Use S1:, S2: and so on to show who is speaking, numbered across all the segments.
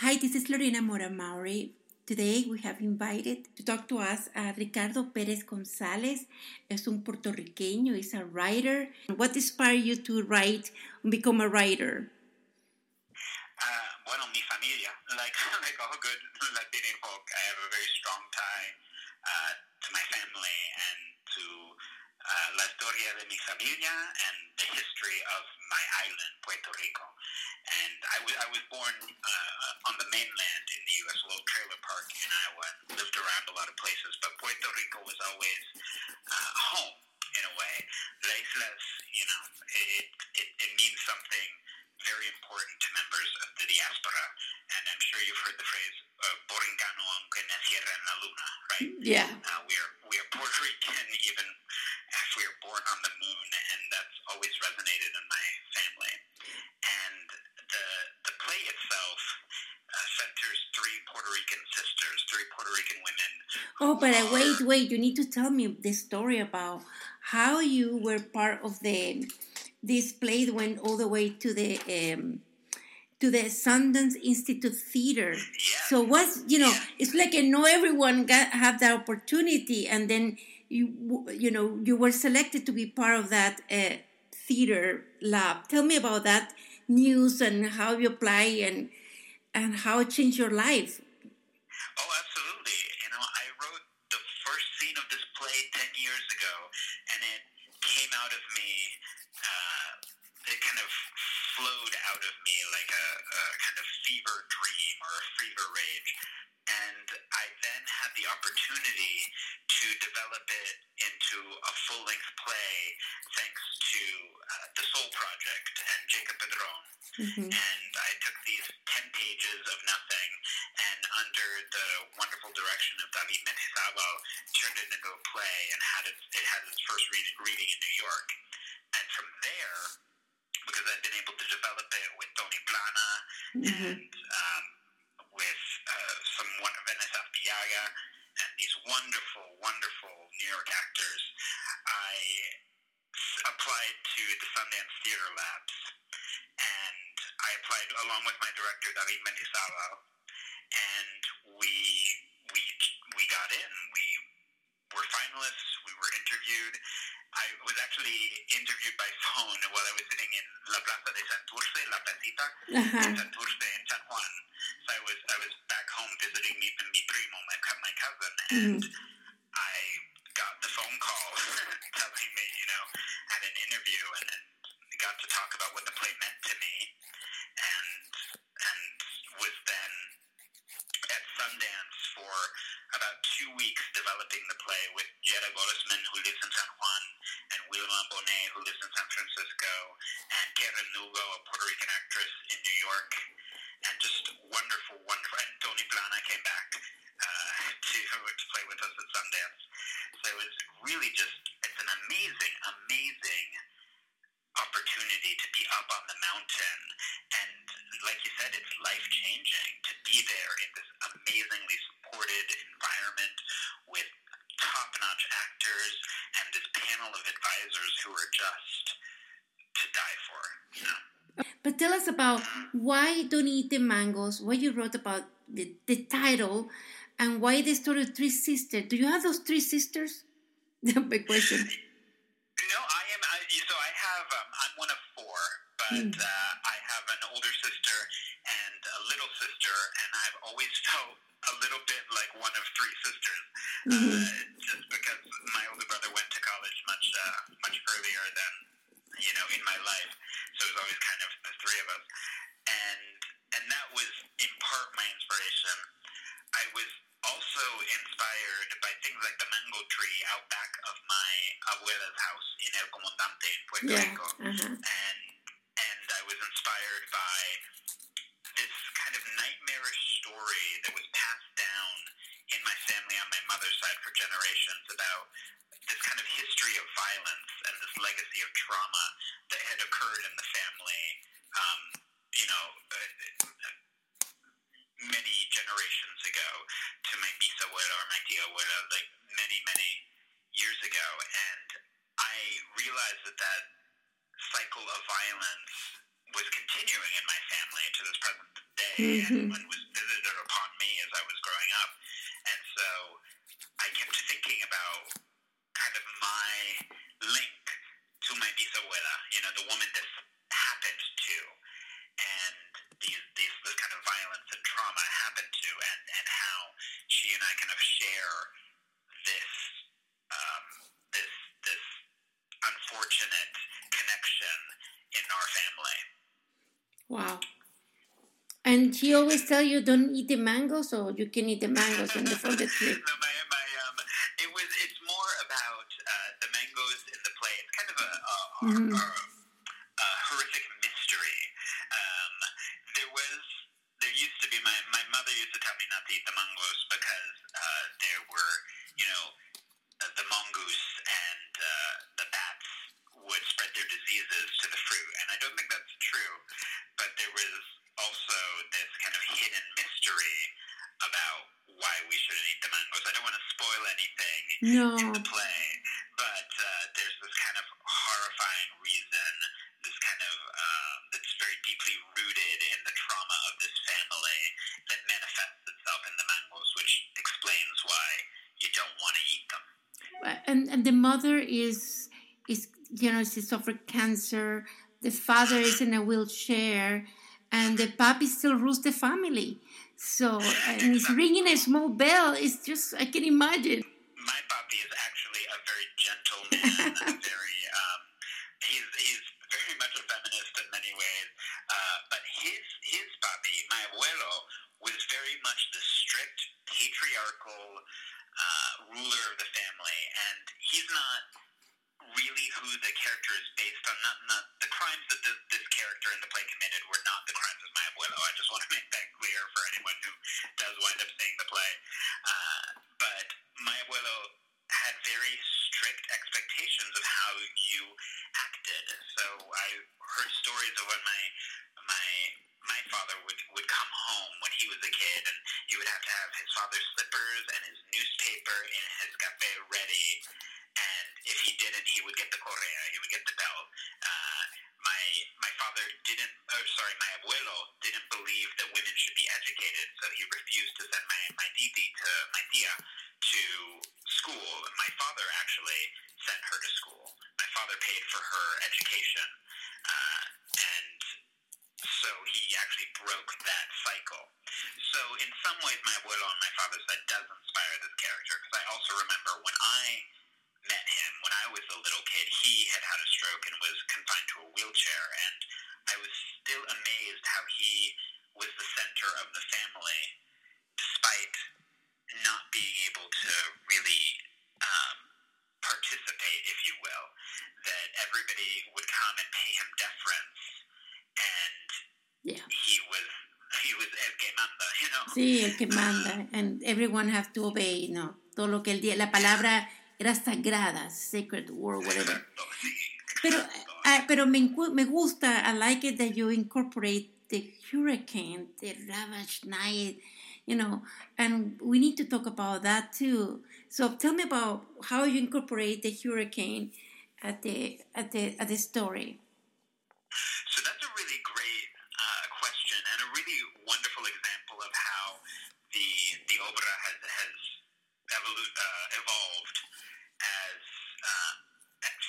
S1: Hi, this is Lorena Mora Mauri. Today we have invited to talk to us uh, Ricardo Perez Gonzalez. Es un puertorriqueño, he's a writer. What inspired you to write and become a writer?
S2: Uh, bueno, mi familia, like, like all good folk, I have a very strong tie uh, to my family and to uh, la historia de mi familia and the history of my island, Puerto Rico. And I, w- I was born uh, on the mainland in the U.S., little trailer park in Iowa, lived around a lot of places, but Puerto Rico was always uh, home in a way. La Islas,
S1: but uh, wait, wait. You need to tell me the story about how you were part of the this play that went all the way to the um, to the Sundance Institute Theater.
S2: Yeah.
S1: So what's you know, it's like uh, no everyone got have that opportunity, and then you you know you were selected to be part of that uh, theater lab. Tell me about that news and how you apply and and how it changed your life.
S2: Oh, absolutely. You know, I wrote the first scene of this play 10 years ago, and it came out of me, uh, it kind of flowed out of me like a, a kind of fever dream or a fever rage. And I then had the opportunity to develop it into a full length play thanks to uh, the Sol Project and Jacob Padrón
S1: Mhm.
S2: and I took these 10 pages of nothing and under the wonderful direction of David Mendizábal turned it into a play and had it, it had its first read, reading in New York. And from there, because I'd been able to develop it with Tony Plana
S1: Mhm.
S2: and um, with uh, some one Vanessa Piaga and these wonderful, wonderful New York actors, I applied to the Sundance Theater Labs, and I applied along with my director David Mendizábal, and we we we got in. We were finalists. We were interviewed. I was actually interviewed by phone while I was sitting in La Plaza de Santurce, La Placita,
S1: Uh-huh.
S2: in Santurce cousin, mm-hmm. and I got the phone call telling me, you know, had an interview and, and got to talk about what the play meant to me, and and was then at Sundance for about two weeks developing the play with Jetta Gottesman, who lives in San Juan, and Wilma Bonet, who lives in San Francisco, and Karen Lugo, a Puerto Rican actress in New York, and just wonderful, wonderful. And Tony Plana came back uh, to to play with us at Sundance. So it was really just it's an amazing, amazing opportunity to be up on the mountain and like you said it's life changing to be there in this amazingly supported environment with top notch actors and this panel of advisors who are just to die for you know
S1: But tell us about why Don't Eat the Mangoes, what you wrote about the, the title, and why the story of three sisters. Do you have those three sisters? Big question.
S2: No, I am. I, so I have. Um, I'm one of four, but uh, I have an older sister and a little sister, and I've always felt a little bit like one of three sisters, uh, just because my older brother went to college much uh, much earlier than you know in my life. So it was always kind of the three of us, and and that was in part my inspiration. I was also inspired by things like the mango tree out back of my abuela's house in El Comandante in Puerto
S1: Yeah.
S2: Rico,
S1: Uh-huh.
S2: and and I was inspired by this kind of nightmarish story that was passed down in my family on my mother's side for generations about this kind of history of violence and this legacy of trauma that had occurred in the family. Um, you know, uh, many generations ago to my bisabuela or my tia abuela, like many, many years ago. And I realized that that cycle of violence was continuing in my family to this present day
S1: Mhm.
S2: and, so I kept thinking about kind of my link to my bisabuela, you know, the woman
S1: that And she always tell you don't eat the mangoes, or you can eat the mangoes in the, from the tree.
S2: no, my, my, um, it was. It's more about uh, the mangoes in the play. It's kind of a, a, a, a and and the
S1: mother is is you know she suffered cancer. The father is in a wheelchair and the papi still rules the family. So and he's ringing a small bell. It's just i can imagine.
S2: My papi is actually a very gentle man, very um, he's he's very much a feminist in many ways. Uh, but his his papi, my abuelo, was very much the strict patriarchal uh, ruler of the he's not really who the character is based on. Not not the crimes that this, this character in the play committed were not the crimes of my abuelo. I just want to make that clear for anyone who does wind up seeing the play. Uh, but my abuelo had very strict expectations of how you acted. So I heard stories of when my my my father would would come home when he was a kid, and he would have to have his slippers and his newspaper and his cafe ready. And if he didn't, he would get the correa. He would get the bell. Uh, my my father didn't. Oh, sorry, my abuelo didn't believe that women should be educated, so he refused to send my my titi to my tia to school. My father actually sent her to school. My father paid for her education, uh, and so he actually broke that cycle. So in some ways, my abuelo on my father's side does inspire this character because I also remember when I met him when I was a little kid, he had had a stroke and was confined to a wheelchair, and I was still amazed how he was the center of the family, despite not being able to really um, participate, if you will. That everybody would come and pay him deference, and
S1: Yeah.
S2: he was he was el que manda, you know.
S1: Sí el que manda and everyone have to obey no todo lo que el día la palabra era sagrada sacred word whatever Pero, ah, pero me, me gusta, I like it that you incorporate the hurricane, the ravaged night, you know, and we need to talk about that too. So tell me about how you incorporate the hurricane at the at the at the story.
S2: So that's a really great uh, question and a really wonderful example of how the obra has has evolu- uh, evolved as uh,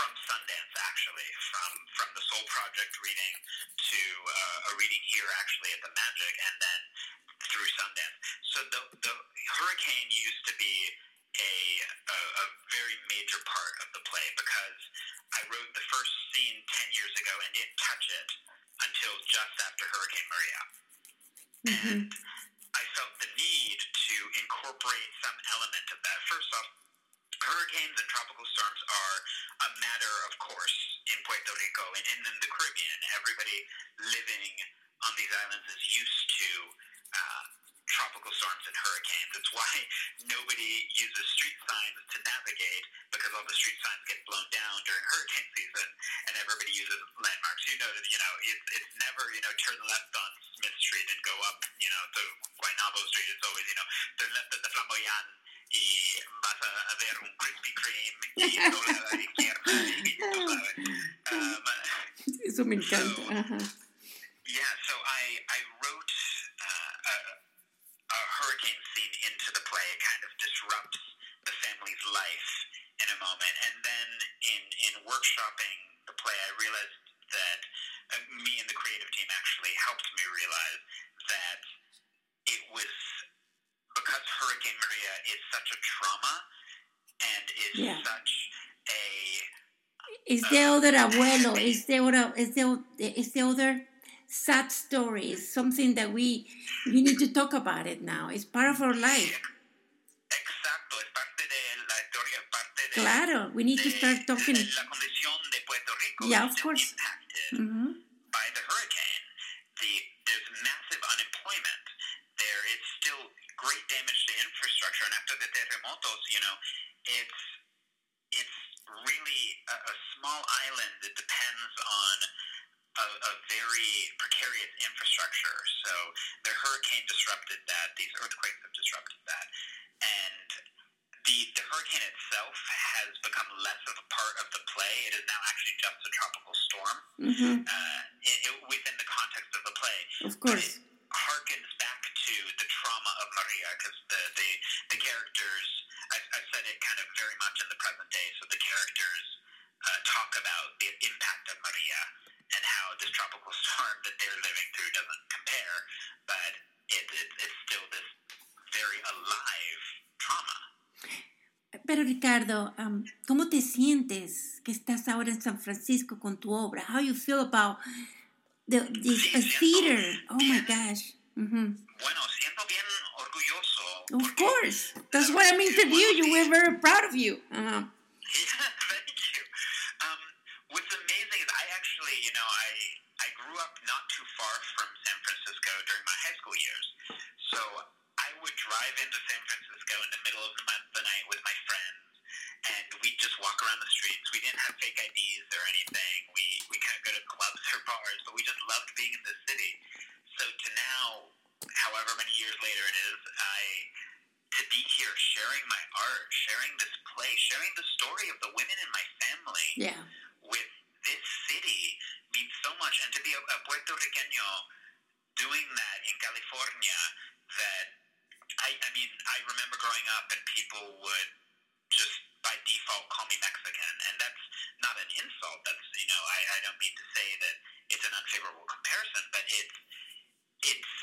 S2: from Sundance actually from from the Sol Project reading to uh, a reading here actually at the Magic and then through Sundance. So the the hurricane used to be a, a a very major part of the play because I wrote the first scene ten years ago and didn't touch it until just after Hurricane Maria.
S1: Mhm.
S2: I felt the need to incorporate some element of that. First off, hurricanes and tropical storms are a matter of course in Puerto Rico and, and in the Caribbean. Everybody living on these islands is used to uh, tropical storms and It's why nobody uses street signs to navigate because all the street signs get blown down during hurricane season, and everybody uses landmarks. You know, that you know, it's it's never you know turn left on Smith Street and go up you know to Guaynabo Street. It's always you know turn left at the Flamboyant y vas a, a ver un Krispy Kreme y dobla a la izquierda y tú sabes. Um,
S1: Eso me encanta. Ajá.
S2: yeah, so life in a moment. And then in, in workshopping the play, I realized that uh, me and the creative team actually helped me realize that it was because Hurricane Maria is such a trauma and is
S1: yeah.
S2: such a.
S1: It's uh, the other abuelo. It's the other. It's the, it's the other sad story. It's something that we we need to talk about it now. It's part of our life. Claro, we need to start talking.
S2: la condición de Puerto Rico.
S1: Yeah, of course.
S2: Impacted
S1: Mhm.
S2: by the hurricane. The, there's massive unemployment. There is still great damage to infrastructure, and after the terremotos, you know, it's it's really a, a small island that depends on a, a very precarious infrastructure. So the hurricane disrupted that. These earthquakes have disrupted that, and the the hurricane itself has become less of a part of the play. It is now actually just a tropical storm
S1: Mhm.
S2: uh, it, it, within the context of the play.
S1: Of course.
S2: it harkens back to the trauma of Maria because the, the, the characters, I, I said it kind of very much in the present day, so the characters uh, talk about the impact of Maria and how this tropical storm that they're living through doesn't compare, but it, it, it's still this very alive trauma.
S1: Pero Ricardo, um, ¿cómo te sientes que estás ahora en San Francisco con tu obra? How you feel about the, this a theater? Oh my gosh. Mhm.
S2: Bueno, siento bien orgulloso.
S1: Of course. That's what I'm interviewing you. We're very proud of you. Uh-huh.
S2: Yeah, thank you. Um, what's amazing is I actually, you know, I I grew up not too far from San Francisco during my high school years, so I would drive into San Francisco in the middle of the, month, the night with my friends, and we'd just walk around the streets. We didn't have fake IDs or anything. We we couldn't go to clubs or bars, but we just loved being in the city. So to now, however many years later it is, I to be here sharing my art, sharing this play, sharing the story of the women in my family
S1: Yeah.
S2: with this city means so much. And to be a, a Puerto Riqueño doing that in California, that I, I mean, I remember growing up and people would default call me Mexican, and that's not an insult. That's you know, I, I don't mean to say that it's an unfavorable comparison, but it's it's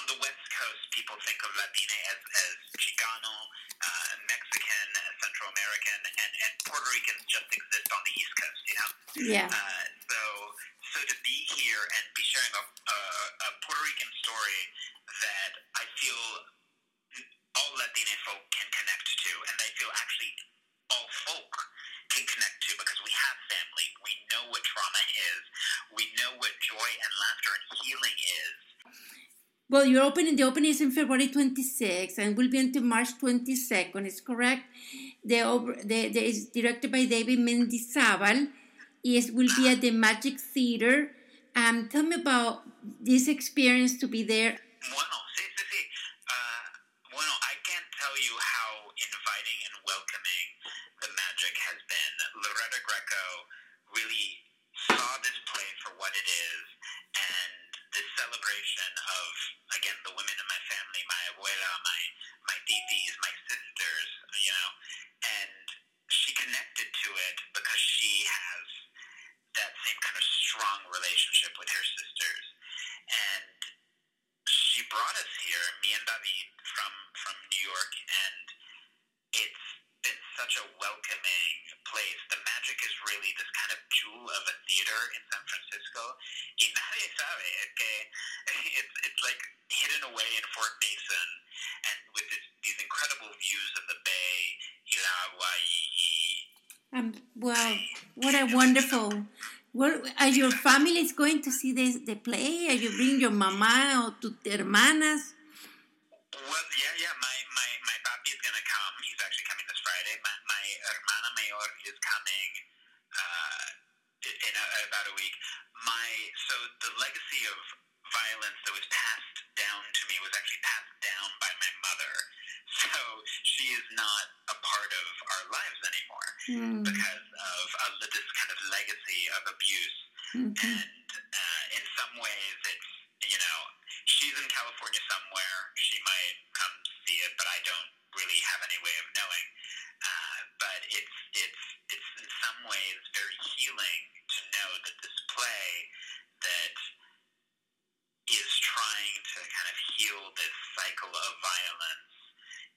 S2: on the West Coast, people think of Latina as, as Chicano, uh, Mexican, Central American, and, and Puerto Ricans just exist on the East Coast, you know?
S1: Yeah.
S2: Uh, so, so to be here and be sharing a, a, a Puerto Rican story that I feel all Latina folk can connect to, and I feel actually all folk can connect to because we have family. We know what trauma is. We know what joy and laughter and healing is.
S1: Well, your opening, the opening is in February 26th and will be until March 22nd. Is correct? The, the, the is directed by David Mendizabal. It will be at the Magic Theater. Um, tell me about this experience to be there
S2: sí, sí, sí. Uh, bueno, I can't tell you how inviting and welcoming the magic has been. Loretta Greco really saw this play for what it is, and this celebration of, again, the women in my family, my abuela, my, my titis, my sisters, you know, and she connected to it because she has that same kind of strong relationship with her sisters. And she brought us here, me and David from from New York, and it's been such a welcoming place. The magic is really this kind of jewel of a theater in San Francisco. Y nadie sabe que it's it's like hidden away in Fort Mason, and with this, these incredible views of the bay, y la agua,
S1: Um, well, what a wonderful. Well, are your family is going to see this, the play? Are you bring your mama or tu hermanas?
S2: Well, yeah, yeah. My my my papi is gonna come. He's actually coming this Friday. My my hermana mayor is coming uh, in a, about a week. My so the legacy of violence that was passed down to me was actually passed down by my mother. So she is not a part of our lives anymore
S1: Mm,
S2: because of uh, this kind of legacy of abuse
S1: mhm.
S2: and uh, in some ways it's you know she's in California somewhere she might come see it but I don't really have any way of knowing uh, but it's it's it's in some ways very healing to know that this play that is trying to kind of heal this cycle of violence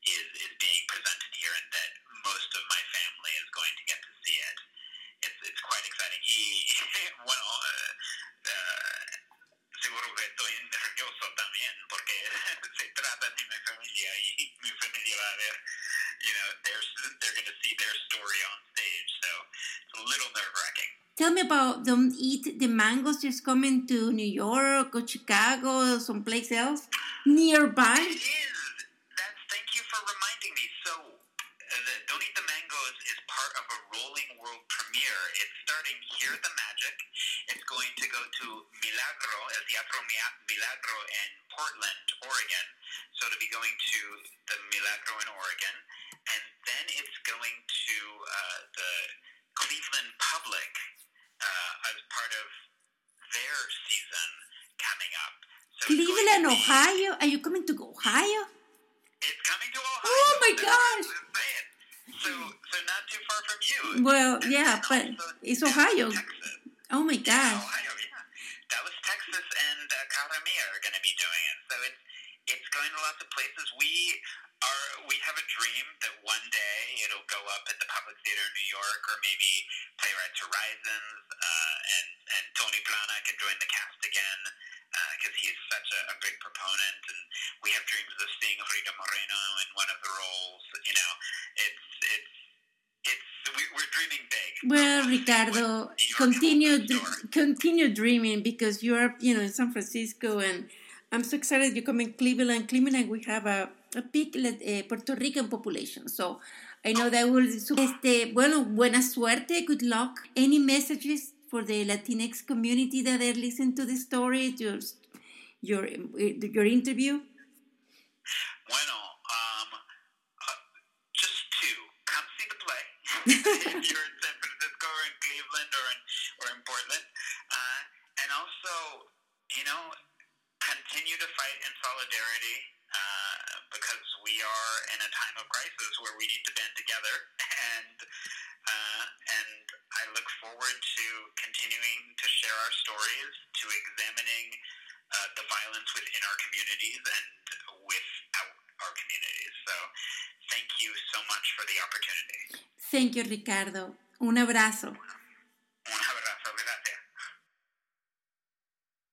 S2: is, is being presented here and that most of my family is going to get to see it. It's, it's quite exciting. Y, bueno, uh, uh, seguro que estoy nervioso también porque se trata de mi familia y mi familia va a ver, you know, they're, they're going to see their story on stage. So it's a little wracking.
S1: Tell me about don't eat the mangoes just coming to New York or Chicago or someplace else nearby.
S2: It is. That's, thank you for reminding me. So, uh, the Don't Eat the Mangoes is part of a rolling world premiere. It's starting here the Magic. It's going to go to Milagro, El Teatro Milagro in Portland, Oregon. So, to be going to the Milagro in Oregon. And then it's going to uh, the Cleveland Public uh, as part of their season coming up. So it's going to
S1: Cleveland,
S2: be-
S1: Ohio. Are you coming to Ohio?
S2: It's coming to Ohio.
S1: Oh my
S2: That's
S1: gosh.
S2: So, so not too far from you.
S1: Well,
S2: And
S1: yeah, but it's Ohio.
S2: Texas.
S1: Oh my
S2: Yeah. Ohio, yeah. Dallas, Texas, and uh, Cara Mía are going to be doing it. So it's it's going to lots of places. We we have a dream that one day it'll go up at the Public Theater in New York, or maybe Playwrights Horizons, uh, and and Tony Plana can join the cast again because he's such a, a big proponent. And we have dreams of seeing Rita Moreno in one of the roles. You know, it's it's. It's, we, we're dreaming big.
S1: Well,
S2: We'll see what
S1: Ricardo, continue
S2: holds in store.
S1: dr- continue dreaming because you are, you know, in San Francisco, and I'm so excited you come in Cleveland. Cleveland, we have a, a big uh, Puerto Rican population, so I know that will. Este, bueno, buena suerte, good luck. Any messages for the Latinx community that are listening to the story, your your your interview?
S2: Bueno, um, uh, just two. Come see the play if you're in San Francisco or in Cleveland or in or in Portland, uh, and also, you know, continue to fight in solidarity uh, because we are in a time of crisis where we need to band together, and uh, and I look forward to continuing to share our stories, to examining uh, the violence within our communities and without our communities. So, thank you so much for the opportunity.
S1: Thank you, Ricardo. Un abrazo.